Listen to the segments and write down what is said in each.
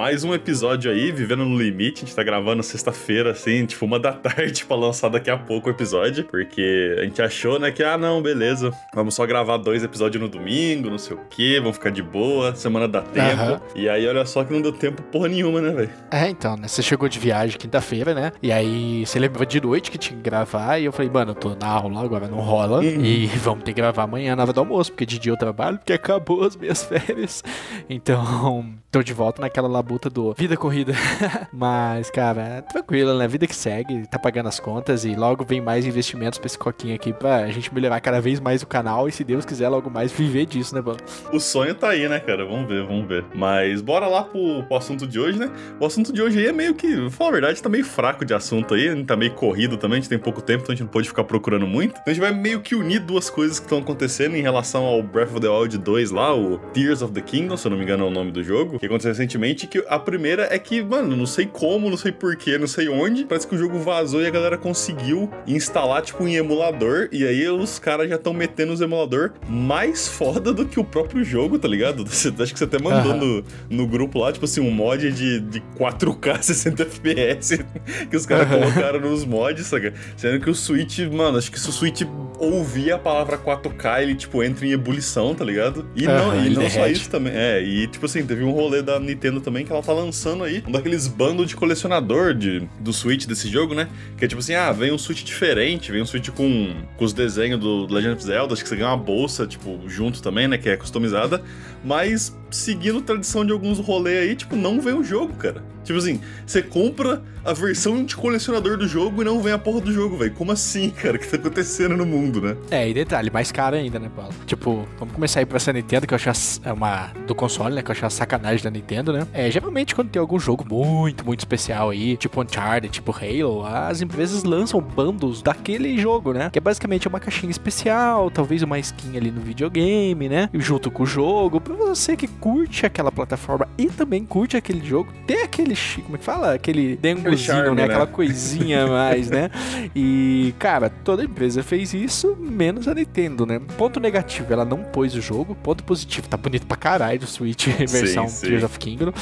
Mais um episódio aí, vivendo no limite. A gente tá gravando sexta-feira, assim, tipo uma da tarde pra lançar daqui a pouco o episódio. Porque a gente achou, né, que, ah, não, beleza. Vamos só gravar dois episódios no domingo, não sei o quê, vamos ficar de boa, semana dá tempo. Aham. E aí, olha só que não deu tempo porra nenhuma, né, velho? É, então, né? Você chegou de viagem quinta-feira, né? E aí você lembrou de noite que tinha que gravar. E eu falei, mano, eu tô na aula agora, não rola. Uhum. E vamos ter que gravar amanhã na hora do almoço, porque de dia eu trabalho, porque acabou as minhas férias. Então, tô de volta naquela labuta do vida corrida. Mas, cara, é tranquilo, né? Vida que segue, tá pagando as contas e logo vem mais investimentos pra esse coquinho aqui pra gente melhorar cada vez mais o canal e, se Deus quiser, logo mais viver disso, né, mano? O sonho tá aí, né, cara? Vamos ver, vamos ver. Mas bora lá pro, pro assunto de hoje, né? O assunto de hoje aí é meio que, falar a verdade, tá meio fraco de assunto aí. A tá meio corrido também, a gente tem pouco tempo, então a gente não pode ficar procurando muito. Então a gente vai meio que unir duas coisas que estão acontecendo em relação ao Breath of the Wild 2 lá, o Tears of the Kingdom, se eu não me engano é o nome do jogo, que aconteceu recentemente, que a primeira é que, mano, não sei como, não sei porquê, não sei onde, parece que o jogo vazou e a galera conseguiu instalar, tipo, em emulador, e aí os caras já estão metendo os emulador mais foda do que o próprio jogo, tá ligado? Você, acho que você até mandou Aham. no, no grupo lá, tipo assim, um mod de, de 4K 60 FPS que os caras Aham. colocaram nos mods, saca? Sendo que o Switch, mano, acho que se o Switch ouvir a palavra 4K, ele, tipo, entra em ebulição, tá ligado? E não, Aham, e não só isso também. É, e tipo assim, teve um rolê da Nintendo também que ela tá lançando aí um daqueles bandos de colecionador de, do Switch desse jogo, né? Que é tipo assim, ah, vem um Switch diferente, vem um Switch com, com os desenhos do Legend of Zelda, acho que você ganha uma bolsa, tipo, junto também, né? Que é customizada. Mas, seguindo tradição de alguns rolês aí, tipo, não vem o jogo, cara. Tipo assim, você compra a versão de colecionador do jogo e não vem a porra do jogo, velho. Como assim, cara? O que tá acontecendo no mundo, né? É, e detalhe, mais caro ainda, né, Paulo? Tipo, vamos começar aí pra essa Nintendo, que eu achei a- é uma. do console, né? Que eu achei a sacanagem da Nintendo, né? É, geralmente quando tem algum jogo muito, muito especial aí, tipo Uncharted, tipo Halo, as empresas lançam bundles daquele jogo, né? Que é basicamente uma caixinha especial, talvez uma skin ali no videogame, né? Junto com o jogo, pra você que curte aquela plataforma e também curte aquele jogo, ter aquele. Como é que fala? Aquele dengozinho, né? né? Aquela coisinha a mais, né? E, cara, toda empresa fez isso, menos a Nintendo, né? Ponto negativo, ela não pôs o jogo. Ponto positivo, tá bonito pra caralho do Switch versão sim. Tears of Kingdom.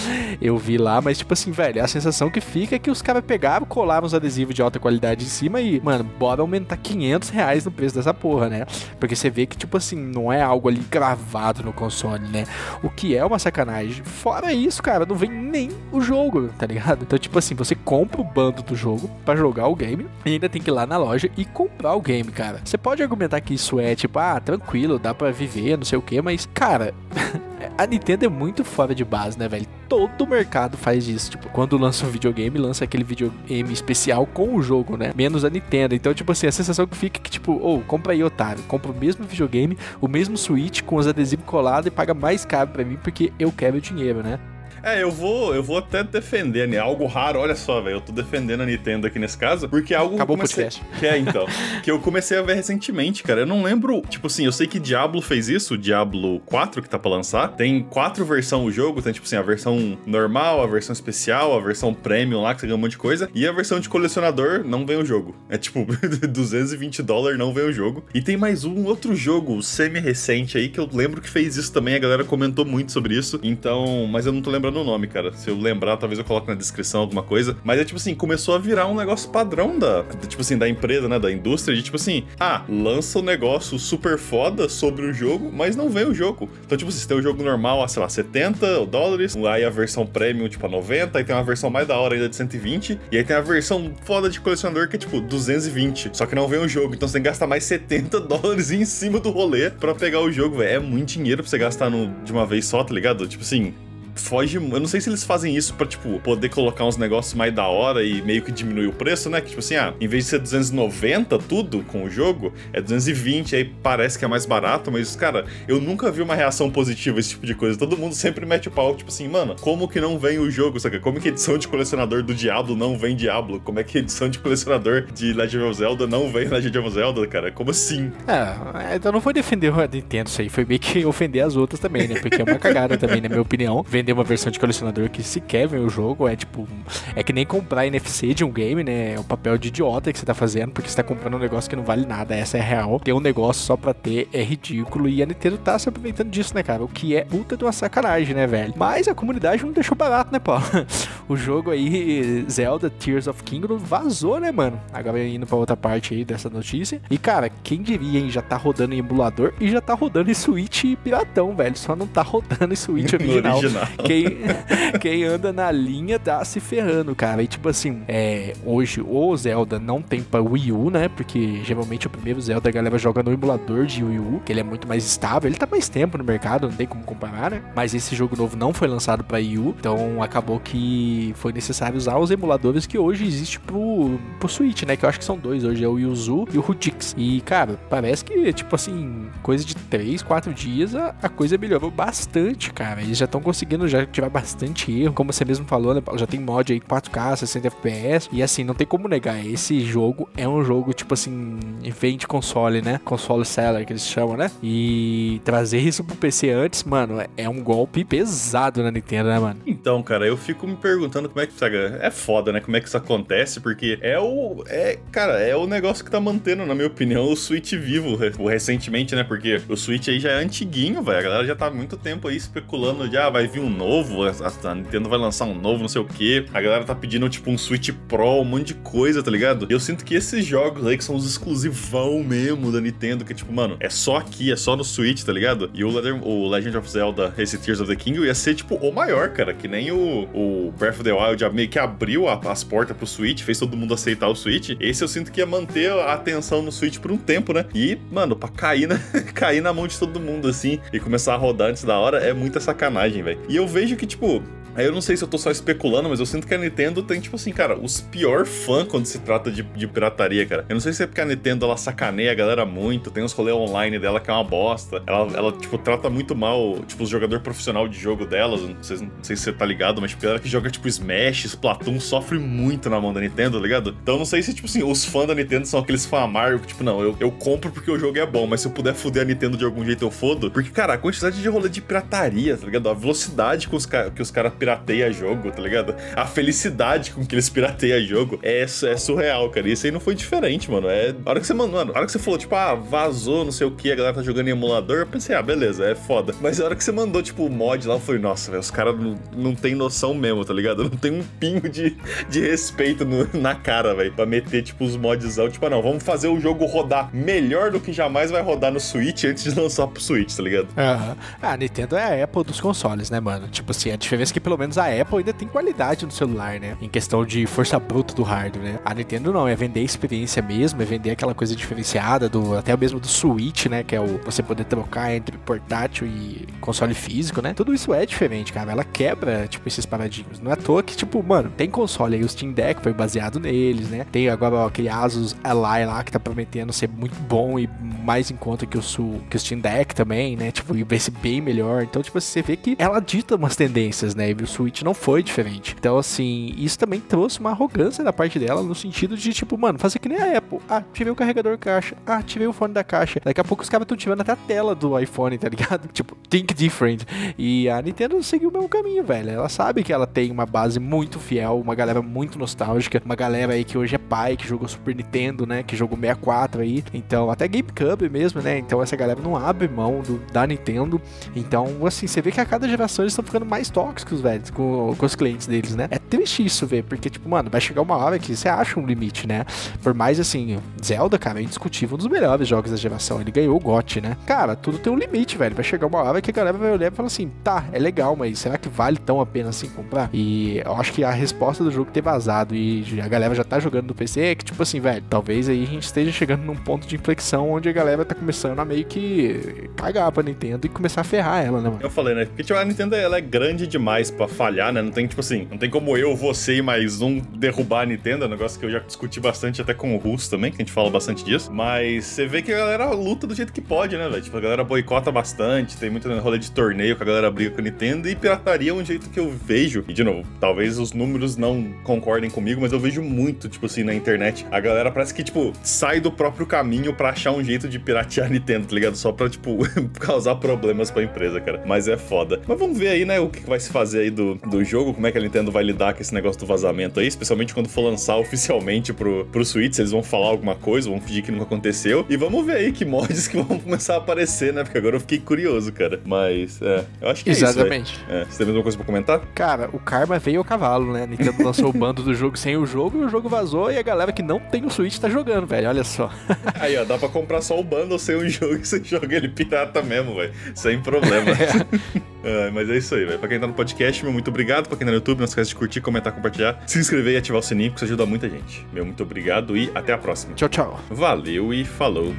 Eu vi lá, mas, tipo assim, velho, a sensação que fica é que os caras pegaram, colaram os adesivos de alta qualidade em cima e, mano, bora aumentar 500 reais no preço dessa porra, né? Porque você vê que, tipo assim, não é algo ali gravado no console, né? O que é uma sacanagem. Fora isso, cara, não vem nem o jogo, tá ligado? Então, tipo assim, você compra o bando do jogo pra jogar o game e ainda tem que ir lá na loja e comprar o game, cara. Você pode argumentar que isso é tipo, ah, tranquilo, dá pra viver, não sei o que, mas, cara. A Nintendo é muito fora de base, né, velho? Todo mercado faz isso. Tipo, quando lança um videogame, lança aquele videogame especial com o jogo, né? Menos a Nintendo. Então, tipo assim, a sensação que fica é que, tipo, ô, compra aí, otário. Compra o mesmo videogame, o mesmo Switch com os adesivos colados e paga mais caro pra mim porque eu quero o dinheiro, né? É, eu vou, eu vou até defender, né? Algo raro, olha só, velho. Eu tô defendendo a Nintendo aqui nesse caso, porque é algo Acabou que o comecei... podcast. Que é, então. que eu comecei a ver recentemente, cara. Eu não lembro. Tipo assim, eu sei que Diablo fez isso, o Diablo 4 que tá pra lançar. Tem quatro versões o jogo, tem, tipo assim, a versão normal, a versão especial, a versão premium lá, que você ganha um monte de coisa. E a versão de colecionador não vem o jogo. É tipo, 220 dólares não vem o jogo. E tem mais um outro jogo semi-recente aí que eu lembro que fez isso também. A galera comentou muito sobre isso. Então, mas eu não tô lembrando o nome, cara. Se eu lembrar, talvez eu coloque na descrição alguma coisa. Mas é tipo assim, começou a virar um negócio padrão da, tipo assim, da empresa, né, da indústria, de tipo assim, ah, lança um negócio super foda sobre o jogo, mas não vem o jogo. Então, tipo, assim, você tem o jogo normal a, sei lá, 70 dólares, aí a versão premium, tipo, a 90, aí tem uma versão mais da hora ainda de 120, e aí tem a versão foda de colecionador que é, tipo, 220. Só que não vem o jogo, então você tem que gastar mais 70 dólares em cima do rolê pra pegar o jogo, velho. É muito dinheiro pra você gastar no, de uma vez só, tá ligado? Tipo assim, foge. Eu não sei se eles fazem isso pra, tipo, poder colocar uns negócios mais da hora e meio que diminuir o preço, né? Que, tipo assim, ah, em vez de ser 290 tudo com o jogo, é 220, aí parece que é mais barato, mas, cara, eu nunca vi uma reação positiva esse tipo de coisa. Todo mundo sempre mete o pau, tipo assim, mano, como que não vem o jogo, saca? Como que edição de colecionador do Diablo não vem Diablo? Como é que edição de colecionador de Legend of Zelda não vem Legend of Zelda, cara? Como assim? É, então não foi defender a Nintendo isso aí, foi meio que ofender as outras também, né? Porque é uma cagada também, na minha opinião. Vender vender uma versão de colecionador que sequer vem o jogo. É tipo. É que nem comprar NFC de um game, né? É o papel de idiota que você tá fazendo, porque você tá comprando um negócio que não vale nada. Essa é real. Ter um negócio só pra ter é ridículo. E a Nintendo tá se aproveitando disso, né, cara? O que é puta de uma sacanagem, né, velho? Mas a comunidade não deixou barato, né, Paulo? o jogo aí, Zelda Tears of Kingdom, vazou, né, mano? Agora indo pra outra parte aí dessa notícia. E, cara, quem diria, hein? Já tá rodando em emulador e já tá rodando em Switch piratão, velho. Só não tá rodando em Switch original. original. Quem, quem anda na linha tá se ferrando, cara. E, tipo assim, é, hoje o Zelda não tem pra Wii U, né? Porque geralmente o primeiro Zelda a galera joga no emulador de Wii U, que ele é muito mais estável. Ele tá mais tempo no mercado, não tem como comparar, né? Mas esse jogo novo não foi lançado pra Wii U, então acabou que foi necessário usar os emuladores que hoje existe pro, pro Switch, né? Que eu acho que são dois hoje, é o Yuzu e o Rutix. E, cara, parece que, tipo assim, coisa de 3, 4 dias, a, a coisa melhorou bastante, cara. Eles já estão conseguindo já tirar bastante erro. Como você mesmo falou, né? Já tem mod aí 4K, 60 FPS. E assim, não tem como negar. Esse jogo é um jogo, tipo assim, vem de console, né? Console seller que eles chamam, né? E trazer isso pro PC antes, mano, é um golpe pesado na Nintendo, né, mano? Então, cara, eu fico me perguntando como é que, é foda, né? Como é que isso acontece, porque é o. É, cara, é o negócio que tá mantendo, na minha opinião, o Switch vivo recentemente, né? Porque o Switch aí já é antiguinho, velho. A galera já tá há muito tempo aí especulando de, ah, vai vir um novo, a, Nintendo vai lançar um novo, não sei o quê. A galera tá pedindo, tipo, um Switch Pro, um monte de coisa, tá ligado? E eu sinto que esses jogos aí que são os exclusivão mesmo da Nintendo, que, tipo, mano, é só aqui, é só no Switch, tá ligado? E o, o Legend of Zelda, esse Tears of the King, ia ser, tipo, o maior, cara. Que nem o, o Breath of the Wild meio que abriu a, as portas pro Switch, fez todo mundo aceitar o Switch. Esse eu sinto que ia manter a atenção no Switch por um tempo, né? E, mano, pra cair cair na mão de todo mundo, assim, e começar a rodar antes da hora, é muita sacanagem, velho. E eu vejo que, tipo, Aí eu não sei se eu tô só especulando, mas eu sinto que a Nintendo tem, tipo assim, cara, os pior fã quando se trata de, de pirataria, cara. Eu não sei se é porque a Nintendo ela sacaneia a galera muito, tem os rolês online dela que é uma bosta. Ela, ela tipo, trata muito mal, tipo, os jogador profissional de jogo delas. Não sei, não sei se você tá ligado, mas, tipo, ela que joga, tipo, Smash, Splatoon, sofre muito na mão da Nintendo, tá ligado? Então eu não sei se, tipo assim, os fãs da Nintendo são aqueles fãs amargos, tipo, não, eu, eu compro porque o jogo é bom, mas se eu puder foder a Nintendo de algum jeito, eu fodo. Porque, cara, a quantidade de rolê de pirataria, tá ligado? A velocidade com os que os caras pirateia jogo, tá ligado? A felicidade com que eles pirateia jogo é, é surreal, cara. Isso aí não foi diferente, mano. É. A hora que você mandou, mano, a hora que você falou, tipo, ah, vazou, não sei o que, a galera tá jogando em emulador, eu pensei, ah, beleza, é foda. Mas a hora que você mandou, tipo, o mod lá, eu falei, nossa, velho, os caras não, não tem noção mesmo, tá ligado? Não tem um pingo de, de respeito no, na cara, velho. Pra meter, tipo, os modzão, tipo, ah, não, vamos fazer o jogo rodar melhor do que jamais vai rodar no Switch antes de lançar pro Switch, tá ligado? Uhum. Ah, Nintendo é a Apple dos consoles, né, mano? Tipo assim, a diferença é que pelo menos a Apple ainda tem qualidade no celular, né? Em questão de força bruta do hardware, né? A Nintendo não, é vender experiência mesmo, é vender aquela coisa diferenciada do até mesmo do Switch, né? Que é o você poder trocar entre portátil e console físico, né? Tudo isso é diferente, cara. Ela quebra, tipo, esses paradigmas. Não é à toa que, tipo, mano, tem console aí, o Steam Deck foi baseado neles, né? Tem agora ó, aquele Asus Ally lá que tá prometendo ser muito bom e mais em conta que o, que o Steam Deck também, né? Tipo, e vai ser bem melhor. Então, tipo, você vê que ela dita umas tendências, né? E Switch não foi diferente. Então, assim, isso também trouxe uma arrogância da parte dela no sentido de, tipo, mano, fazer que nem a Apple. Ah, tirei o carregador caixa. Ah, tirei o fone da caixa. Daqui a pouco os caras estão tirando até a tela do iPhone, tá ligado? Tipo, think different. E a Nintendo seguiu o mesmo caminho, velho. Ela sabe que ela tem uma base muito fiel, uma galera muito nostálgica, uma galera aí que hoje é pai, que jogou Super Nintendo, né? Que jogou 64 aí. Então, até GameCube mesmo, né? Então, essa galera não abre mão do, da Nintendo. Então, assim, você vê que a cada geração eles estão ficando mais tóxicos, velho, com, com os clientes deles, né? É triste isso ver, porque, tipo, mano, vai chegar uma hora que você acha um limite, né? Por mais assim, Zelda, cara, é indiscutível um dos melhores jogos da geração. Ele ganhou o GOT, né? Cara, tudo tem um limite, velho. Vai chegar uma hora que a galera vai olhar e falar assim: tá, é legal, mas será que vale tão a pena assim comprar? E eu acho que a resposta do jogo ter vazado e a galera já tá jogando no PC é que, tipo assim, velho, talvez aí a gente esteja chegando num ponto de inflexão onde a galera tá começando a meio que cagar pra Nintendo e começar a ferrar ela, né, mano? Eu falei, né? Porque tipo, a Nintendo ela é grande demais pra falhar, né? Não tem, tipo assim, não tem como eu, você e mais um derrubar a Nintendo, é um negócio que eu já discuti bastante até com o Russo também, que a gente fala bastante disso. Mas você vê que a galera luta do jeito que pode, né, velho? Tipo, a galera boicota bastante, tem muito rolê de torneio que a galera briga com a Nintendo e pirataria é um jeito que eu vejo. E de novo, talvez os números não concordem comigo, mas eu vejo muito, tipo assim, na internet. A galera parece que, tipo, sai do próprio caminho para achar um jeito de piratear a Nintendo, tá ligado? Só pra, tipo, causar problemas pra empresa, cara. Mas é foda. Mas vamos ver aí, né, o que vai se fazer aí do, do jogo, como é que a Nintendo vai lidar com esse negócio do vazamento aí, especialmente quando for lançar oficialmente pro, pro Switch, eles vão falar alguma coisa, vão fingir que nunca aconteceu. E vamos ver aí que mods que vão começar a aparecer, né? Porque agora eu fiquei curioso, cara. Mas, é, eu acho que Exatamente. é isso, é, Você tem alguma coisa pra comentar? Cara, o karma veio ao cavalo, né? Nintendo lançou o bando do jogo sem o jogo e o jogo vazou e a galera que não tem o Switch tá jogando, velho. Olha só. Aí, ó, dá pra comprar só o bundle sem o jogo e você joga ele pirata mesmo, velho. Sem problema. É. é, mas é isso aí, velho. Pra quem tá no podcast, meu muito obrigado. Pra quem tá no YouTube, não esquece de curtir, comentar, compartilhar, se inscrever e ativar o sininho, que isso ajuda muita gente. Meu muito obrigado e até a próxima. Tchau, tchau. Valeu e falou.